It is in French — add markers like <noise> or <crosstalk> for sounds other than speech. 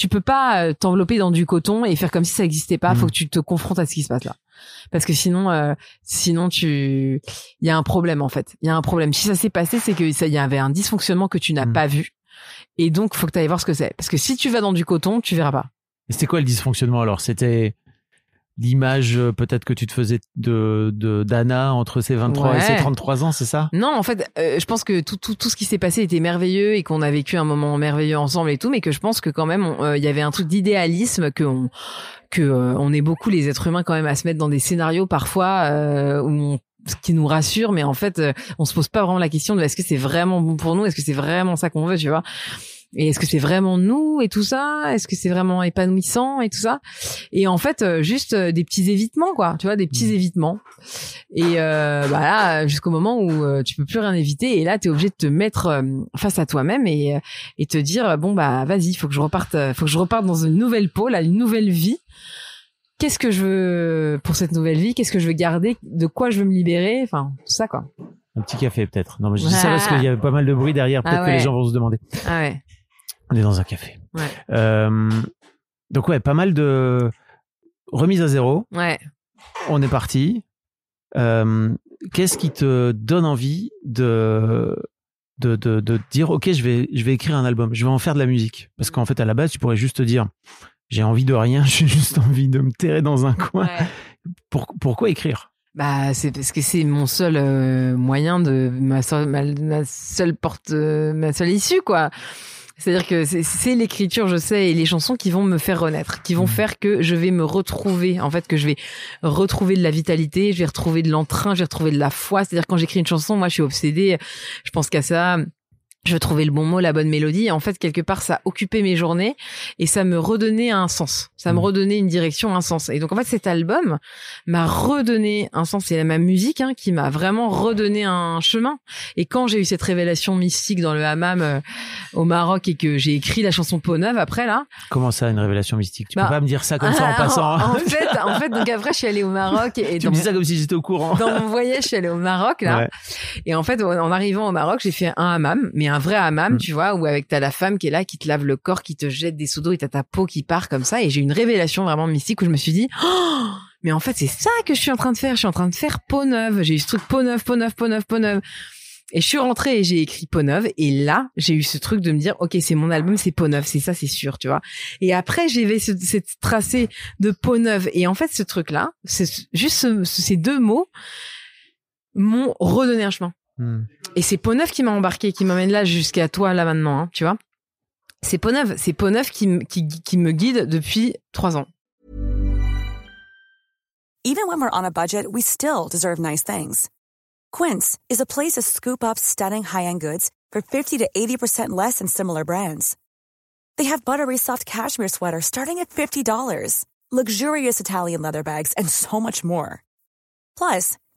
Tu peux pas euh, t'envelopper dans du coton et faire comme si ça existait pas. Mm. Faut que tu te confrontes à ce qui se passe là. Parce que sinon, euh, sinon tu, il y a un problème en fait. Il y a un problème. Si ça s'est passé, c'est que ça, y avait un dysfonctionnement que tu n'as Mm. pas vu. Et donc, faut que tu ailles voir ce que c'est. Parce que si tu vas dans du coton, tu verras pas. Et c'était quoi le dysfonctionnement alors? C'était l'image euh, peut-être que tu te faisais de de- d'Anna entre ses 23 et Ouais. ses 33 ans, c'est ça? Non, en fait, euh, je pense que tout, tout, tout ce qui s'est passé était merveilleux et qu'on a vécu un moment merveilleux ensemble et tout, mais que je pense que quand même, euh, il y avait un truc d'idéalisme que on, que euh, on est beaucoup les êtres humains quand même à se mettre dans des scénarios parfois euh, où on ce qui nous rassure, mais en fait, on se pose pas vraiment la question de est-ce que c'est vraiment bon pour nous, est-ce que c'est vraiment ça qu'on veut, tu vois? Et est-ce que c'est vraiment nous et tout ça? Est-ce que c'est vraiment épanouissant et tout ça? Et en fait, euh, juste euh, des petits évitements, quoi. Tu vois, des petits Mm. évitements. Et euh, bah là, jusqu'au moment où euh, tu peux plus rien éviter, et là, tu es obligé de te mettre face à toi-même et, et te dire bon bah vas-y, faut que je reparte, faut que je reparte dans une nouvelle pôle, à une nouvelle vie. Qu'est-ce que je veux pour cette nouvelle vie? Qu'est-ce que je veux garder? De quoi je veux me libérer? Enfin, tout ça, quoi. Un petit café peut-être. Non, mais je dis ça parce qu'il y avait pas mal de bruit derrière. Peut-être Ah que les gens vont se demander. Ah ouais. On est dans un café. Ouais. Euh, donc ouais, pas mal de remise à zéro. Ouais. On est parti. Euh, Qu'est-ce qui te donne envie de de, de, dire ok je vais je vais écrire un album, je vais en faire de la musique? Parce qu'en fait à la base tu pourrais juste te dire j'ai envie de rien, <laughs> j'ai juste envie de me terrer dans un coin. ouais. Pour- pourquoi écrire? Bah, c'est parce que c'est mon seul euh, moyen de ma seule, ma, ma seule porte, euh, ma seule issue, quoi. C'est-à-dire que c'est- l'écriture, je sais, et les chansons qui vont me faire renaître, qui vont Mhm. faire que je vais me retrouver, en fait, que je vais retrouver de la vitalité, je vais retrouver de l'entrain, je vais retrouver de la foi. C'est-à-dire quand j'écris une chanson, moi, je suis obsédée, je pense qu'à ça. Je trouver le bon mot, la bonne mélodie. Et en fait, quelque part, ça occupait mes journées et ça me redonnait un sens. Ça me Mhm. redonnait une direction, un sens. Et donc, en fait, cet album m'a redonné un sens. C'est ma musique hein, qui m'a vraiment redonné un chemin. Et quand j'ai eu cette révélation mystique dans le hammam euh, au Maroc et que j'ai écrit la chanson Peau Neuve après là, Comment ça une révélation mystique? Tu Bah, peux pas me dire ça comme ça en <laughs> passant. hein? en fait, en fait, donc après, je suis allée au Maroc et <laughs> tu dans me dis ça comme si j'étais au courant. dans mon voyage, je suis allée au Maroc là. Ouais. Et en fait, en arrivant au Maroc, j'ai fait un hammam, mais un vrai hammam, Mm. tu vois, où avec t'as la femme qui est là, qui te lave le corps, qui te jette des seaux d'eau et t'as ta peau qui part comme ça. Et j'ai eu une révélation vraiment mystique où je me suis dit, oh, mais en fait, c'est ça que je suis en train de faire. Je suis en train de faire peau neuve. J'ai eu ce truc peau neuve, peau neuve, peau neuve, peau neuve. Et je suis rentrée et j'ai écrit peau neuve. Et là, j'ai eu ce truc de me dire, ok, c'est mon album, c'est peau neuve, c'est ça, c'est sûr, tu vois. Et après, j'ai fait ce, cette tracé de peau neuve. Et en fait, ce truc-là, c'est juste ce- ces deux mots m'ont redonné un chemin. Hmm. Et c'est Neuve qui m'a embarqué, qui m'amène là jusqu'à toi là maintenant, hein, tu vois. C'est Neuve, c'est qui, qui, qui me guide depuis trois ans. Even when we're on a budget, we still deserve nice things. Quince is a place to scoop up stunning high-end goods for 50 to 80% less than similar brands. They have buttery soft cashmere sweaters starting at $50, luxurious Italian leather bags, and so much more. Plus,